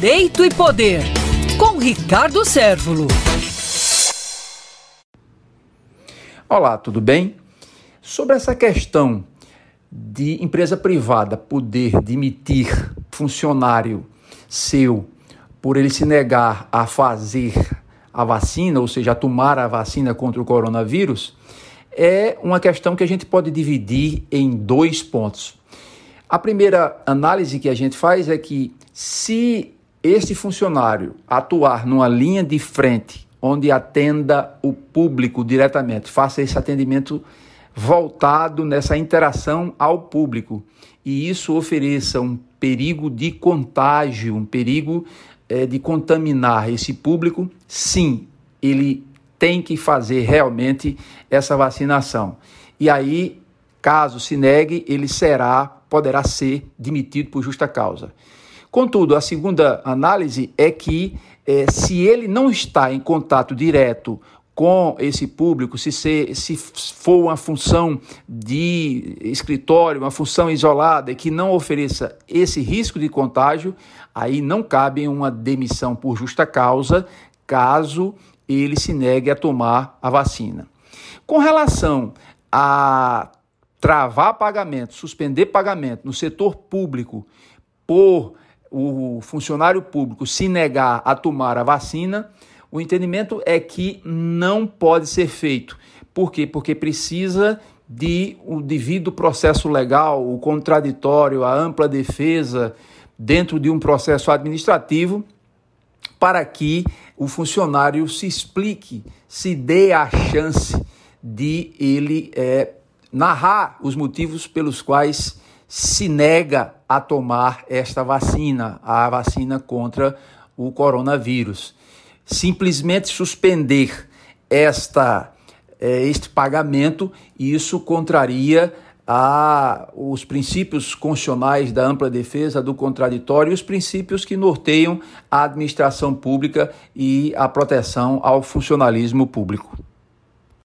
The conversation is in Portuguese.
Direito e Poder, com Ricardo Sérvulo. Olá, tudo bem? Sobre essa questão de empresa privada poder demitir funcionário seu por ele se negar a fazer a vacina, ou seja, a tomar a vacina contra o coronavírus, é uma questão que a gente pode dividir em dois pontos. A primeira análise que a gente faz é que se este funcionário atuar numa linha de frente onde atenda o público diretamente, faça esse atendimento voltado nessa interação ao público e isso ofereça um perigo de contágio, um perigo é, de contaminar esse público, sim, ele tem que fazer realmente essa vacinação. E aí, caso se negue, ele será, poderá ser demitido por justa causa. Contudo, a segunda análise é que é, se ele não está em contato direto com esse público, se, se for uma função de escritório, uma função isolada e que não ofereça esse risco de contágio, aí não cabe uma demissão por justa causa, caso ele se negue a tomar a vacina. Com relação a travar pagamento, suspender pagamento no setor público por o funcionário público se negar a tomar a vacina, o entendimento é que não pode ser feito. Por quê? Porque precisa de o devido processo legal, o contraditório, a ampla defesa dentro de um processo administrativo para que o funcionário se explique, se dê a chance de ele é, narrar os motivos pelos quais se nega a tomar esta vacina, a vacina contra o coronavírus simplesmente suspender esta, eh, este pagamento, isso contraria a, os princípios constitucionais da ampla defesa, do contraditório e os princípios que norteiam a administração pública e a proteção ao funcionalismo público.